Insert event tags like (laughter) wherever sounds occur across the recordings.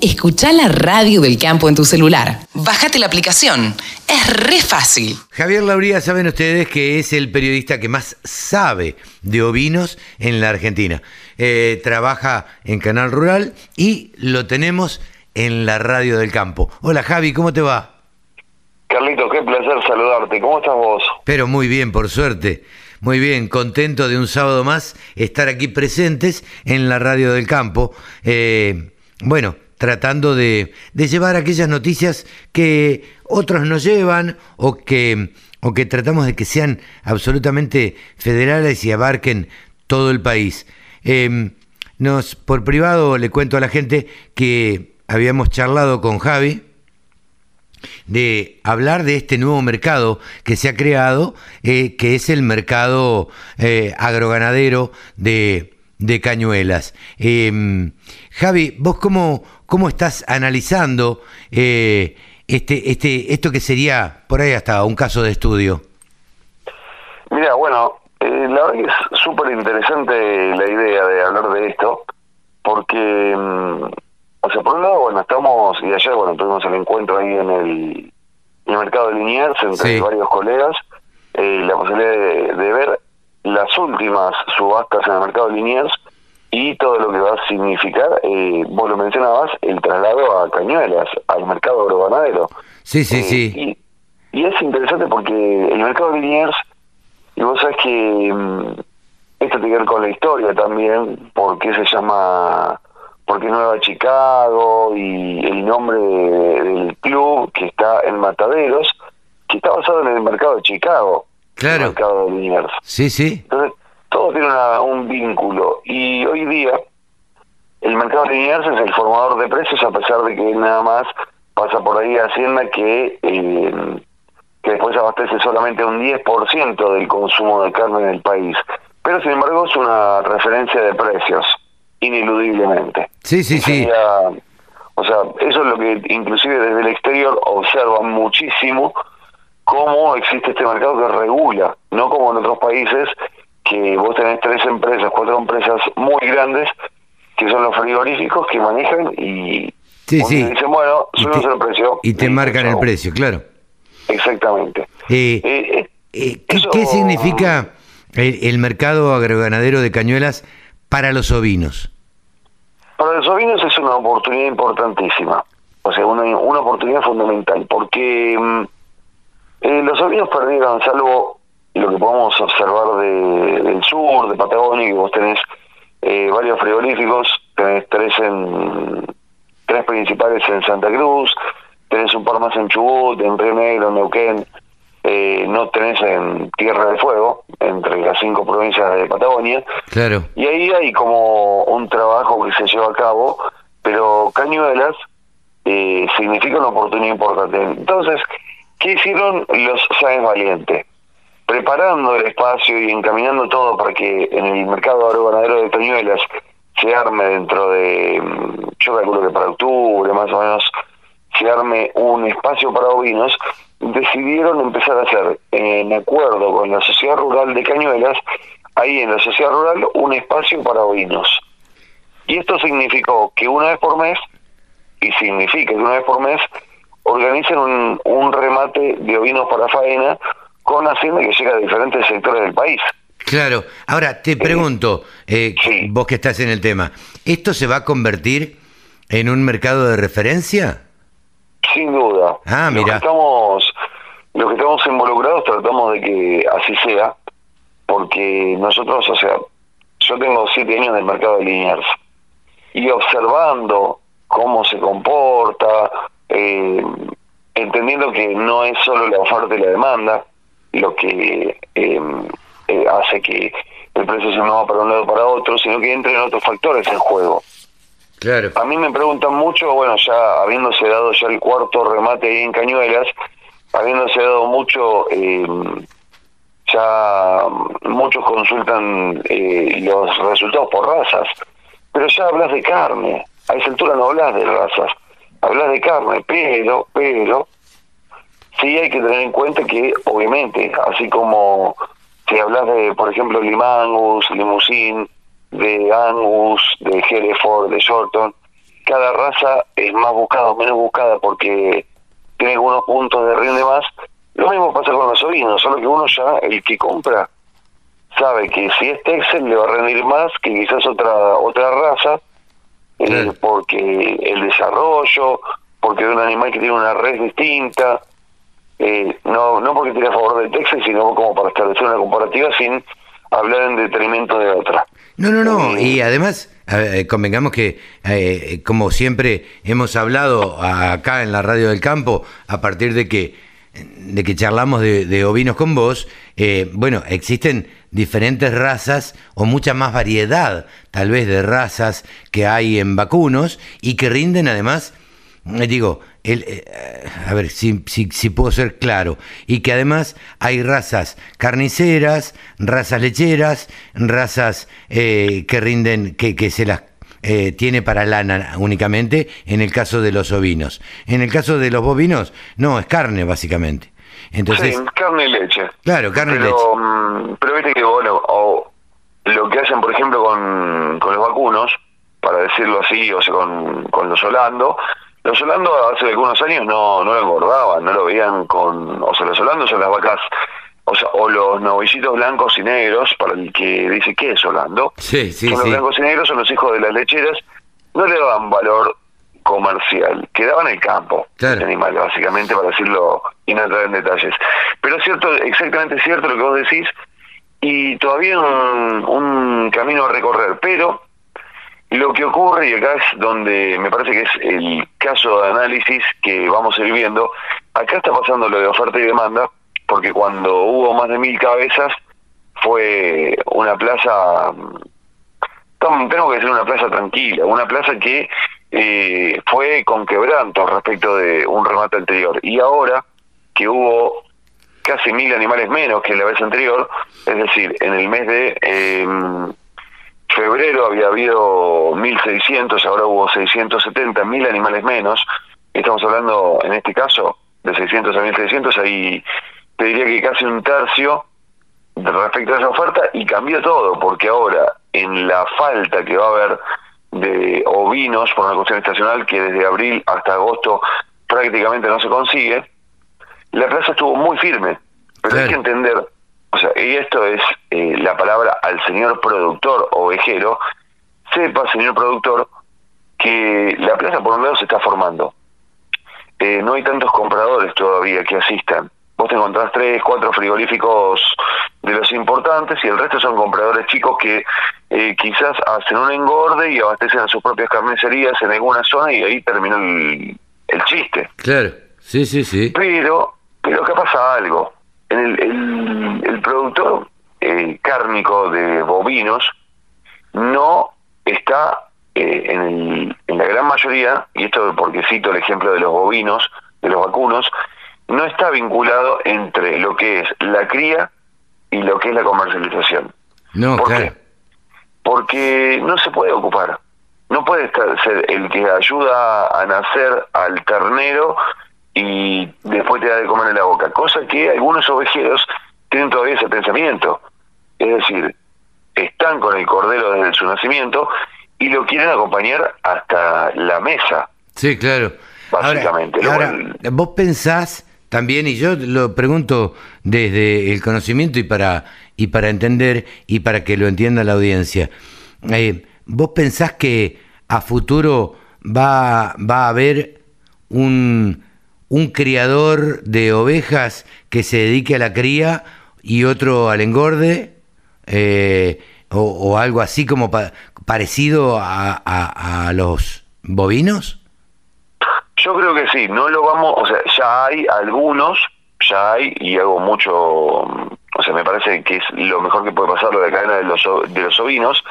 Escucha la radio del campo en tu celular. Bájate la aplicación. Es re fácil. Javier Lauría, saben ustedes que es el periodista que más sabe de ovinos en la Argentina. Eh, trabaja en Canal Rural y lo tenemos en la radio del campo. Hola Javi, ¿cómo te va? Carlito, qué placer saludarte. ¿Cómo estás vos? Pero muy bien, por suerte. Muy bien, contento de un sábado más estar aquí presentes en la radio del campo. Eh, bueno, tratando de, llevar aquellas noticias que otros no llevan o que, o que tratamos de que sean absolutamente federales y abarquen todo el país. Em, nos, por privado le cuento a la gente que habíamos charlado con Javi de hablar de este nuevo mercado que se ha creado, eh, que es el mercado eh, agroganadero de, de Cañuelas. Em, Javi, vos cómo, cómo estás analizando eh, este, este, esto que sería por ahí hasta un caso de estudio. Mira, bueno, eh, la verdad que es súper interesante la idea de hablar de esto, porque, mm, o sea, por un lado, bueno, estamos, y ayer, bueno, tuvimos el encuentro ahí en el, mercado de Liniers entre varios colegas, eh, la posibilidad de, de, ver las últimas subastas en el mercado de Liniers, y todo lo que va a significar, eh, vos lo mencionabas, el traslado a Cañuelas, al mercado agroganadero. Sí, sí, eh, sí. Y, es interesante porque el mercado de Liniers, y vos sabés que mm, esto tiene que ver con la historia también, porque se llama, porque Nueva Chicago y el nombre del club que está en Mataderos, que está basado en el mercado de Chicago. Claro. El mercado de Liniers. Sí, sí. Entonces, todo tiene un vínculo y hoy día el mercado lineal es el formador de precios a pesar de que nada más pasa por ahí Hacienda que, eh, que después abastece solamente un 10% del consumo de carne en el país. Pero sin embargo es una referencia de precios, ineludiblemente. Sí, sí, sí. O sea, eso es lo que inclusive desde el exterior observan muchísimo cómo existe este mercado que regula, no como en otros países que vos tenés tres empresas, cuatro empresas muy grandes, que son los frigoríficos que manejan y sí, sí. dicen, bueno, suben el precio. Y te marcan el precio, claro. Exactamente. Eh, eh, eh, ¿qué, significa el, mercado agroganadero de Cañuelas para los ovinos? Para los ovinos es una oportunidad importantísima, o sea, una, una oportunidad fundamental, porque mm, los ovinos perdieron, salvo lo que podemos observar de, del sur, de Patagonia, que vos tenés eh, varios frigoríficos, tenés tres en tres principales en Santa Cruz, tenés un par más en Chubut, en Río Negro, en Neuquén, eh, no tenés en Tierra del Fuego, entre las cinco provincias de Patagonia. Claro. Y ahí hay como un trabajo que se lleva a cabo, pero Cañuelas eh, significa una oportunidad importante. Entonces, ¿qué hicieron los Sáenz Valiente? Preparando el espacio y encaminando todo para que en el mercado agroganadero de Peñuelas se arme dentro de, mm, yo calculo que para octubre más o menos, se arme un espacio para ovinos, decidieron empezar a hacer, en acuerdo con la Sociedad Rural de Cañuelas, ahí en la Sociedad Rural, un espacio para ovinos. Y esto significó que una vez por mes, y significa que una vez por mes, organicen un, un remate de ovinos para faena, con Hacienda que llega a diferentes sectores del país. Claro. Ahora, te pregunto, eh, vos que estás en el tema, ¿esto se va a convertir en un mercado de referencia? Sin duda. Ah, mira. Los que estamos, los que estamos involucrados tratamos de que así sea, porque nosotros, o sea, yo tengo siete años en el mercado de Liniers y observando cómo se comporta, eh, entendiendo que no es solo la oferta y la demanda, lo que em, eh, hace que el precio se mueva para un lado para otro, sino que entren otros factores en juego. Claro. A mí me preguntan mucho, bueno, ya habiéndose dado ya el cuarto remate ahí en Cañuelas, habiéndose dado mucho, em, ya muchos consultan eh, los resultados por razas, pero ya hablas de carne, a esa altura no hablas de razas, hablas de carne, pero, pero, sí hay que tener en cuenta que, obviamente, así como si hablas de, por ejemplo, Limangus, Limousin, de Angus, de Hereford, de Shorton, cada raza es más buscada o menos buscada porque tiene algunos puntos de rinde más. Lo mismo pasa con los ovinos, solo que uno ya, el que compra, sabe que si es Texel le va a rendir más que quizás otra otra raza, eh, porque el desarrollo, porque es un animal que tiene una red distinta, eh, no no porque tiene a favor del Texel, sino como para establecer una comparativa sin hablar en detrimento de otra. No, no, no, eh, y además convengamos que, como siempre hemos hablado acá en la radio del campo, a partir de que de que charlamos de, ovinos con vos, eh, bueno, existen diferentes razas o mucha más variedad tal vez de razas que hay en vacunos y que rinden además, eh, digo, el, eh, a ver si, si, puedo ser claro, y que además hay razas carniceras, razas lecheras, razas que rinden, que, que se las eh, tiene para lana únicamente en el caso de los ovinos. En el caso de los bovinos, no, es carne básicamente. Entonces, sí, carne y leche. Claro, carne y leche. Mm, pero viste que, bueno, o lo que hacen, por ejemplo, con, con los vacunos, para decirlo así, o sea, con, con los holandos, los holandos hace algunos años no, no lo engordaban, no lo veían con... O sea, los holandos son las vacas o, sea, o los novicitos blancos y negros, para el que dice que es Holando, sí, sí, los blancos y negros, son los hijos de las lecheras, no le daban valor comercial, quedaban en el campo claro. animal, básicamente, para decirlo y no entrar en detalles. Pero es cierto, exactamente cierto lo que vos decís, y todavía un, un camino a recorrer, pero lo que ocurre, y acá es donde me parece que es el caso de análisis que vamos a ir viendo, acá está pasando lo de oferta y demanda, porque cuando hubo más de mil cabezas fue una plaza, tengo que decir una plaza tranquila, una plaza que eh, fue con quebranto respecto de un remate anterior. Y ahora que hubo casi mil animales menos que la vez anterior, es decir, en el mes de em, febrero había habido 1.600, ahora hubo 670, mil animales menos, estamos hablando en este caso de 600 a 1.600, ahí te diría que casi un tercio respecto a esa oferta y cambió todo, porque ahora en la falta que va a haber de ovinos por una cuestión estacional que desde abril hasta agosto prácticamente no se consigue, la plaza estuvo muy firme, pero hay que entender, o sea, y esto es eh, la palabra al señor productor ovejero, sepa, señor productor, que la plaza por un lado se está formando. Eh, no hay tantos compradores todavía que asistan vos te encontrás tres, cuatro frigoríficos de los importantes y el resto son compradores chicos que eh, quizás hacen un engorde y abastecen a sus propias carnicerías en alguna zona y ahí terminó el, chiste. Claro, sí, sí, sí. Pero, pero que pasa algo. El, el, productor eh, cárnico de bovinos no está eh, en, en la gran mayoría, y esto porque cito el ejemplo de los bovinos, de los vacunos, no está vinculado entre lo que es la cría y lo que es la comercialización. No, ¿Por claro. qué? Porque no se puede ocupar. No puede estar, ser el que ayuda a nacer al ternero y después te da de comer en la boca. Cosa que algunos ovejeros tienen todavía ese pensamiento. Es decir, están con el cordero desde su nacimiento y lo quieren acompañar hasta la mesa. Sí, claro. Básicamente. Ahora, vos pensás también, y yo lo pregunto desde el conocimiento y para, y para entender y para que lo entienda la audiencia, eh, ¿vos pensás que a futuro va, va a haber un, un criador de ovejas que se dedique a la cría y otro al engorde? Eh, o, algo así como parecido a, a los bovinos? Yo creo que sí, no lo vamos, o sea, ya hay algunos, ya hay, y hago mucho, o sea, me parece que es lo mejor que puede pasar lo de la cadena de los, de los ovinos,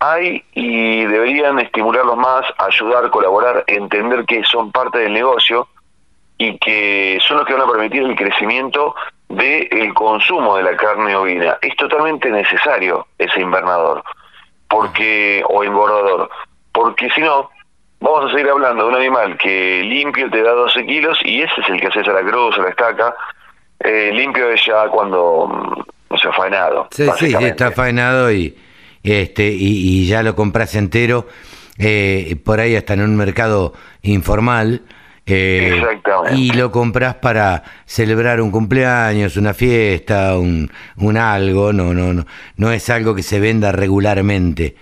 hay y deberían estimularlos más, ayudar, colaborar, entender que son parte del negocio y que son los que van a permitir el crecimiento del consumo de la carne ovina. Es totalmente necesario ese invernador, porque o engordador, porque si no, vamos a seguir hablando de un animal que limpio te da 12 kilos y ese es el que haces a la cruz, a la estaca. Eh, limpio es ya cuando, mm, o sea, faenado. Sí, sí, está faenado y, este, y, ya lo compras entero. eh, por ahí hasta en un mercado informal. Eh, Exactamente. y lo compras para celebrar un cumpleaños, una fiesta, un, un algo, no, no, no, no es algo que se venda regularmente.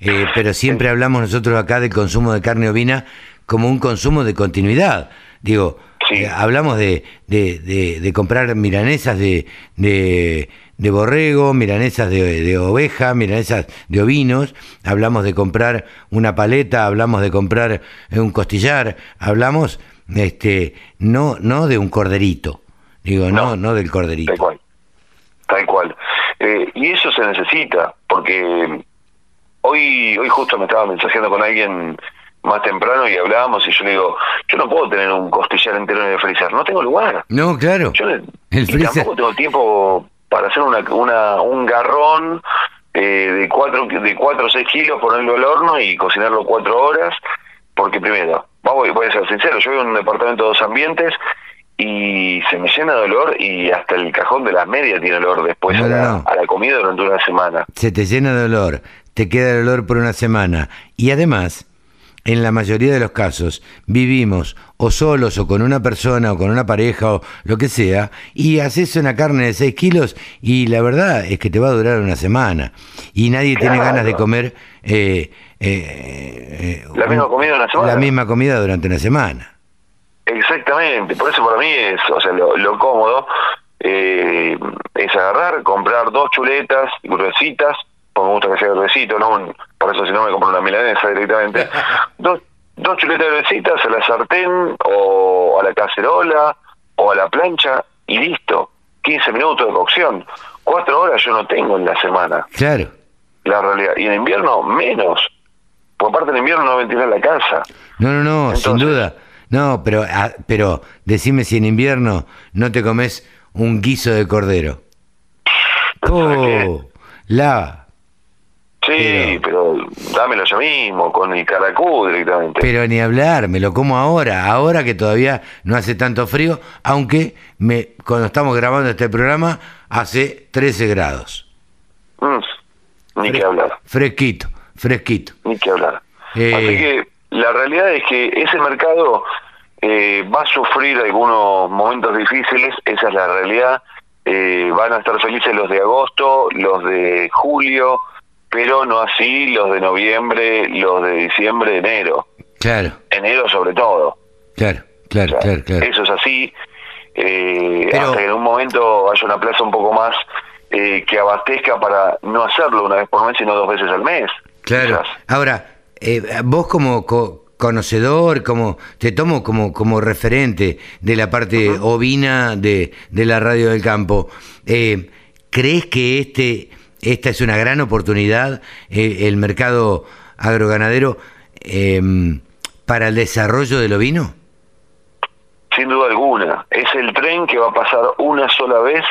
Eh, pero siempre hablamos nosotros acá del consumo de carne ovina como un consumo de continuidad. Digo, Sí. eh, hablamos de, de, de- de comprar milanesas de, de, de borrego, milanesas de, de oveja, milanesas de ovinos, hablamos de comprar una paleta, hablamos de comprar eh, un costillar, hablamos este no no de un corderito. Digo, no, No. no del corderito. Tal cual. Tal cual. Eh, y eso se necesita, porque hoy hoy justo me estaba mensajeando con alguien más temprano y hablábamos y yo le digo, yo no puedo tener un costillar entero en el freezer, no tengo lugar. No, claro. Yo El y freezer. tampoco tengo tiempo para hacer una, una un garrón eh, de cuatro de cuatro o seis kilos, ponerlo al horno y cocinarlo cuatro horas, porque primero, voy a ser sincero, yo vivo en un departamento de dos ambientes y se me llena de olor y hasta el cajón de las medias tiene olor después No, a, la, no. a la comida durante una semana. se te llena de olor, te queda el olor por una semana y además, en la mayoría de los casos, vivimos o solos o con una persona o con una pareja o lo que sea y haces una carne de 6 kilos y la verdad es que te va a durar una semana y nadie tiene ganas de comer eh, eh, eh, La misma comida en una semana. La misma comida durante una semana. Exactamente, por eso para mí es, o sea, lo, lo cómodo eh, es agarrar, comprar dos chuletas gruesitas, me gusta que sea gruesito, ¿no? Un- por eso si no me compro una milanesa directamente. (laughs) dos, dos chuletas gruesitas a la sartén o a la cacerola o a la plancha y listo. 15 minutos de cocción. Cuatro horas yo no tengo en la semana, Claro. la realidad. Y en invierno menos. Por parte en invierno no ventilar la casa. No, no, no, sin duda. No, pero, ah, pero decime si en invierno no te comes un guiso de cordero. Oh, la. Sí, pero, dámelo yo mismo, con el caracú directamente. Pero ni hablar, me lo como ahora, ahora que todavía no hace tanto frío, aunque me, cuando estamos grabando este programa hace 13 grados. Mm, ni que hablar, Fresquito, fresquito. ni que hablar. Eh. Así que la realidad es que ese mercado eh, va a sufrir algunos momentos difíciles, esa es la realidad. Eh, van a estar felices los de agosto, los de julio, pero no así los de noviembre, los de diciembre, enero. Claro, Enero sobre todo. claro, claro, O sea, claro, claro. Eso es así. eh, Pero- hasta que en un momento haya una plaza un poco más eh, que abastezca para no hacerlo una vez por mes, sino dos veces al mes. Claro. quizás. Ahora, eh, vos como co- conocedor, como te tomo como, como referente de la parte ovina de, de la radio del campo, eh, ¿crees que este esta es una gran oportunidad, eh, el mercado agroganadero, eh, para el desarrollo del ovino? Sin duda alguna. Es el tren que va a pasar una sola vez.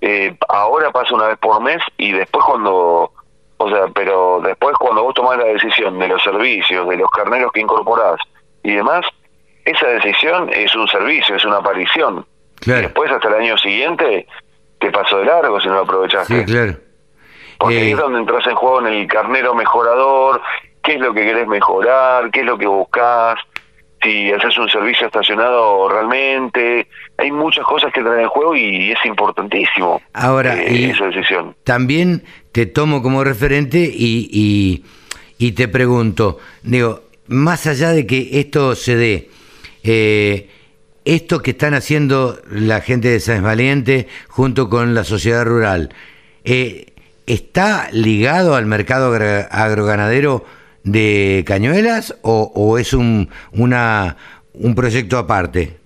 eh, ahora pasa una vez por mes y después cuando... O sea, pero después cuando vos tomás la decisión de los servicios, de los carneros que incorporás y demás, esa decisión es un servicio, es una aparición. Claro. Y después hasta el año siguiente te pasó de largo si no lo aprovechaste. Sí, claro. Porque ahí Eh, es donde entras en juego en el carnero mejorador, qué es lo que querés mejorar, qué es lo que buscas, si haces un servicio estacionado realmente. Hay muchas cosas que entran en juego y es importantísimo Ahora, eh, y- esa decisión. también te tomo como referente y, y- y te pregunto, digo, más allá de que esto se dé, eh, esto que están haciendo la gente de Sáenz Valiente junto con la sociedad rural, eh, ¿está ligado al mercado agroganadero de Cañuelas o, o es un, una, un proyecto aparte?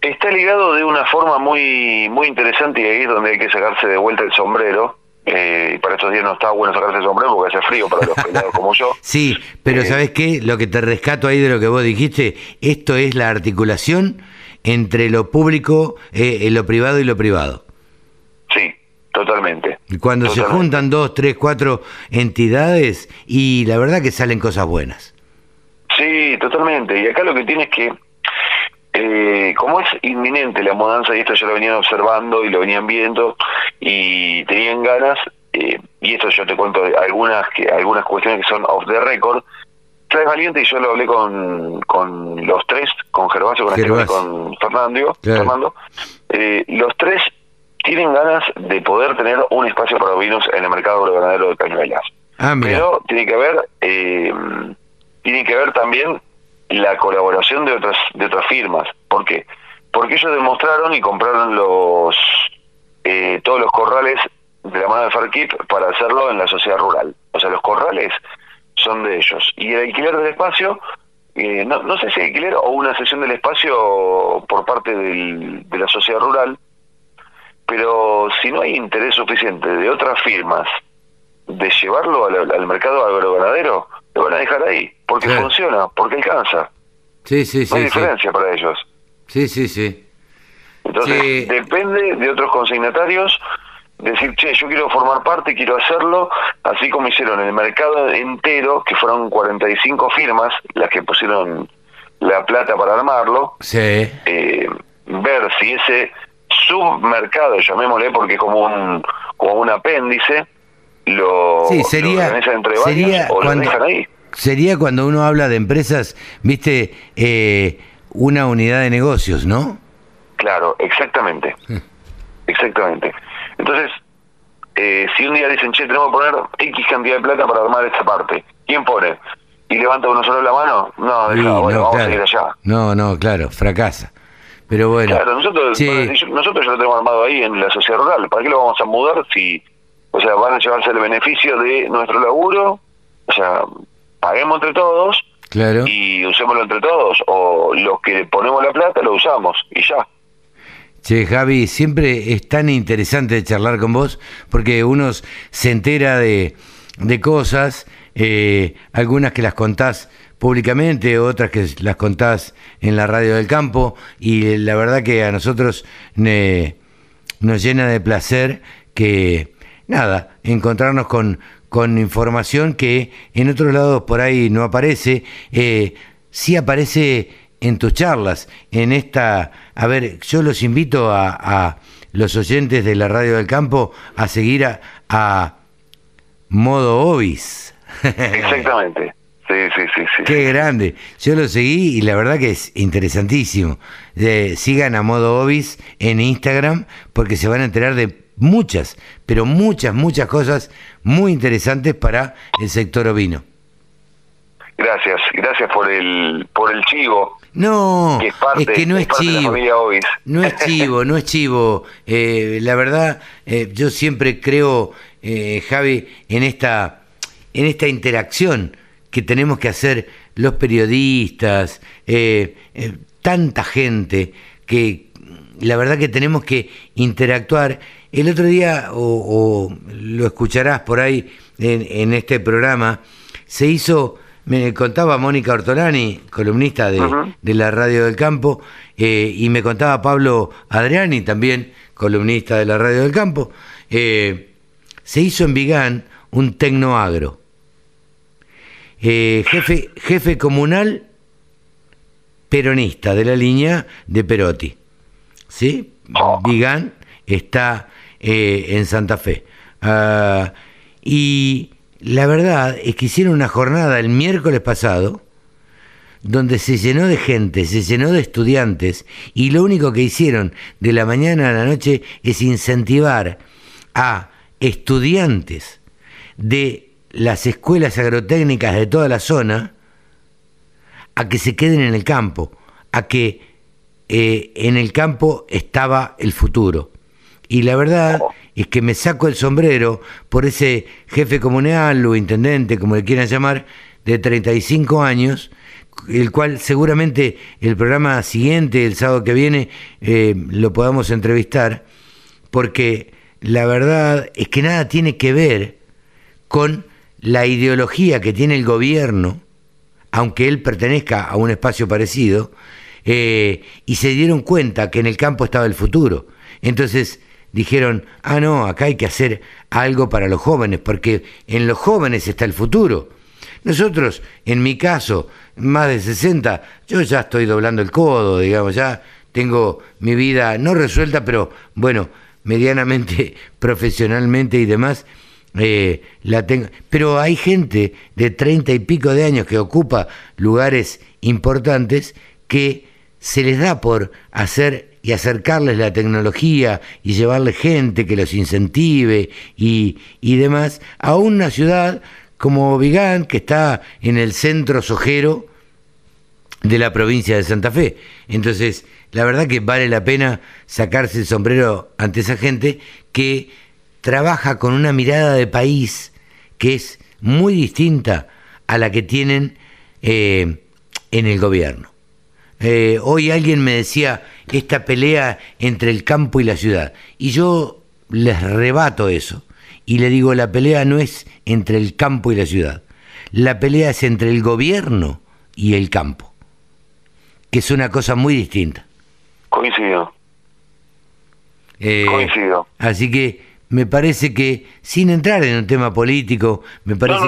Está ligado de una forma muy muy interesante y ahí es donde hay que sacarse de vuelta el sombrero. Eh, y para estos días no está bueno sacarse el sombrero porque hace frío para los (laughs) pelados como yo. Sí, pero Eh, ¿sabes qué? Lo que te rescato ahí de lo que vos dijiste, esto es la articulación entre lo público, eh, eh, lo privado y lo privado. Totalmente. Y Cuando se juntan dos, tres, cuatro entidades y la verdad que salen cosas buenas. Sí, totalmente. Y acá lo que tiene es que, eh, como es inminente la mudanza, y esto ya lo venían observando y lo venían viendo, y tenían ganas, eh, y esto yo te cuento algunas que algunas cuestiones que son off the record, Traes Valiente y yo lo hablé con, con los tres, con Gervasio, con, Esteban y con Fernando, Fernando eh, los tres tienen ganas de poder tener un espacio para vinos en el mercado agroganadero de Cañuelas. Ah, Pero tiene que ver eh, tiene que ver también la colaboración de otras de otras firmas. ¿Por qué? Porque ellos demostraron y compraron los eh, todos los corrales de la mano de Farkip para hacerlo en la sociedad rural. O sea, los corrales son de ellos. Y el alquiler del espacio, eh, no, no sé si alquiler o una sesión del espacio por parte del, de la sociedad rural, pero si no hay interés suficiente de otras firmas de llevarlo al, mercado agroganadero, lo van a dejar ahí, porque funciona, porque alcanza. Sí, sí, sí. No hay diferencia para ellos. Sí, sí, sí. Entonces, depende de otros consignatarios decir, che, yo quiero formar parte, quiero hacerlo, así como hicieron el mercado entero, que fueron 45 firmas las que pusieron la plata para armarlo, sí. Eh, ver si ese submercado, llamémosle porque como un, como un apéndice, lo, sí, sería, entre sería o cuando, lo dejan ahí. Sería cuando uno habla de empresas, viste, eh, una unidad de negocios, ¿no? Claro, exactamente. Hmm. Exactamente. Entonces, eh, si un día dicen, che, tenemos que poner X cantidad de plata para armar esta parte, ¿quién pone? ¿Y levanta uno solo la mano? No, no, vamos a ir allá. No, no, claro, fracasa. Pero bueno. Claro, nosotros, nosotros ya lo tenemos armado ahí en la sociedad rural. ¿Para qué lo vamos a mudar si, o sea, van a llevarse el beneficio de nuestro laburo? O sea, paguemos entre todos claro. y usémoslo entre todos. O los que ponemos la plata lo usamos y ya. Che, Javi, siempre es tan interesante charlar con vos porque uno se entera de, de cosas, eh, algunas que las contás públicamente, otras que las contás en la radio del campo y la verdad que a nosotros nos llena de placer que, nada, encontrarnos con, con información que en otros lados por ahí no aparece, eh, sí aparece en tus charlas, en esta... A ver, yo los invito a, los oyentes de la Radio del Campo a seguir a, Modo Obis. (laughs) Exactamente. Sí, sí, sí, sí. Qué grande. Yo lo seguí y la verdad que es interesantísimo. sigan a Modo Obis en Instagram porque se van a enterar de muchas, pero muchas, muchas cosas muy interesantes para el sector ovino. Gracias, gracias por el por el chivo. No, es, que no es, chivo. No es chivo, no es chivo. Eh, la verdad, eh, yo siempre creo, eh, Javi, en esta en esta interacción que tenemos que hacer los periodistas, tanta gente que la verdad que tenemos que interactuar. El otro día, o, lo escucharás por ahí en, en este programa, se hizo me contaba Mónica Ortolani, columnista de, de la Radio del Campo, eh, y me contaba Pablo Adriani, también columnista de la Radio del Campo, eh, se hizo en Vigán un tecnoagro. Eh, jefe, jefe comunal peronista de la línea de Perotti. ¿Sí? Oh. Vigán está en Santa Fe. Ah, y la verdad es que hicieron una jornada el miércoles pasado donde se llenó de gente, se llenó de estudiantes y lo único que hicieron de la mañana a la noche es incentivar a estudiantes de las escuelas agrotécnicas de toda la zona a que se queden en el campo, a que eh, en el campo estaba el futuro. Y la verdad es que me saco el sombrero por ese jefe comunal o intendente, como le quieran llamar, de 35 años, el cual seguramente el programa siguiente, el sábado que viene, eh, lo podamos entrevistar, porque la verdad es que nada tiene que ver con la ideología que tiene el gobierno, aunque él pertenezca a un espacio parecido, eh, y se dieron cuenta que en el campo estaba el futuro. Entonces, dijeron, ah, no, acá hay que hacer algo para los jóvenes, porque en los jóvenes está el futuro. Nosotros, en mi caso, más de 60, yo ya estoy doblando el codo, digamos, ya tengo mi vida no resuelta, pero bueno, medianamente, (laughs) profesionalmente y demás, eh, la pero hay gente de treinta y pico de años que ocupa lugares importantes que se les da por hacer y acercarles la tecnología y llevarle gente que los incentive y, y demás a una ciudad como Vigán, que está en el centro sojero de la provincia de Santa Fe. Entonces, la verdad que vale la pena sacarse el sombrero ante esa gente que trabaja con una mirada de país que es muy distinta a la que tienen eh, en el gobierno. Eh, hoy alguien me decía esta pelea entre el campo y la ciudad, y yo les rebato eso, y le digo, la pelea no es entre el campo y la ciudad, la pelea es entre el gobierno y el campo, que es una cosa muy distinta. Coincido. Eh, Coincido. Así que me parece que, sin entrar en un tema político, me parece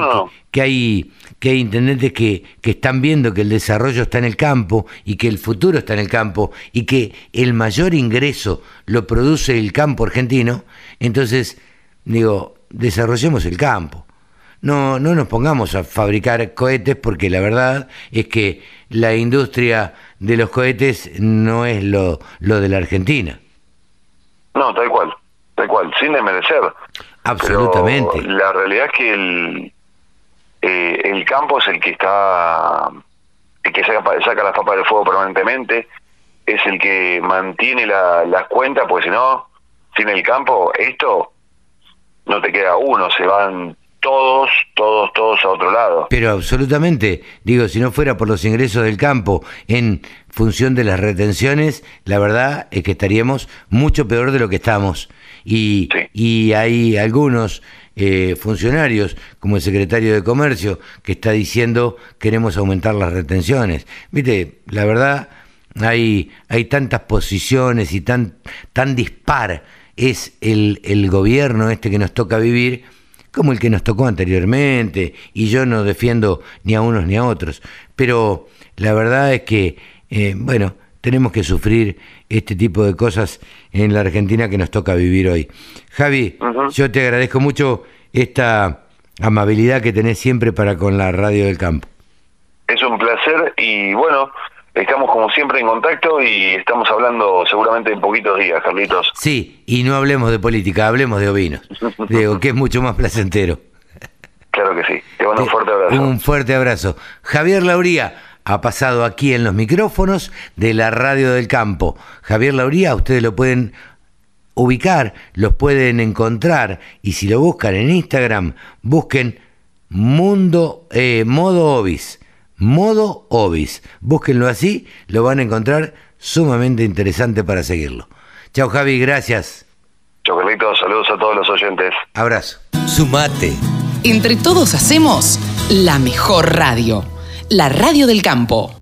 Que, hay, que hay intendentes que, que están viendo que el desarrollo está en el campo y que el futuro está en el campo y que el mayor ingreso lo produce el campo argentino, entonces, digo, desarrollemos el campo. No, no nos pongamos a fabricar cohetes porque la verdad es que la industria de los cohetes no es lo, lo de la Argentina. No, tal cual tal cual, sin desmerecer. Absolutamente. la realidad es que el, eh, el campo es el que está, el que saca, saca las papas del fuego permanentemente, es el que mantiene la, las cuentas, porque si no, sin el campo, esto no te queda uno, se van todos, todos, todos a otro lado. Pero absolutamente, digo, si no fuera por los ingresos del campo en función de las retenciones, la verdad es que estaríamos mucho peor de lo que estamos. Y, y hay algunos eh, funcionarios, como el secretario de Comercio, que está diciendo queremos aumentar las retenciones. Viste, la verdad, hay, hay tantas posiciones y tan, tan dispar es el, el gobierno este que nos toca vivir como el que nos tocó anteriormente, y yo no defiendo ni a unos ni a otros, pero la verdad es que, eh, bueno, tenemos que sufrir este tipo de cosas en la Argentina que nos toca vivir hoy. Javi, yo te agradezco mucho esta amabilidad que tenés siempre para con la radio del campo. Es un placer y bueno, estamos como siempre en contacto y estamos hablando seguramente en poquitos días, Carlitos. Sí, y no hablemos de política, hablemos de ovinos. (laughs) Digo, que es mucho más placentero. Claro que sí. Te mando un fuerte abrazo. Un fuerte abrazo. Javier Lauría ha pasado aquí en los micrófonos de la Radio del Campo. Javier Lauría, ustedes lo pueden ubicar, los pueden encontrar y si lo buscan en Instagram, busquen Mundo eh, Modo Obis. Modo Obis. Búsquenlo así, lo van a encontrar sumamente interesante para seguirlo. Chao Javi, gracias. Chao Carlitos, saludos a todos los oyentes. Abrazo. Sumate. Entre todos hacemos la mejor radio la radio del campo.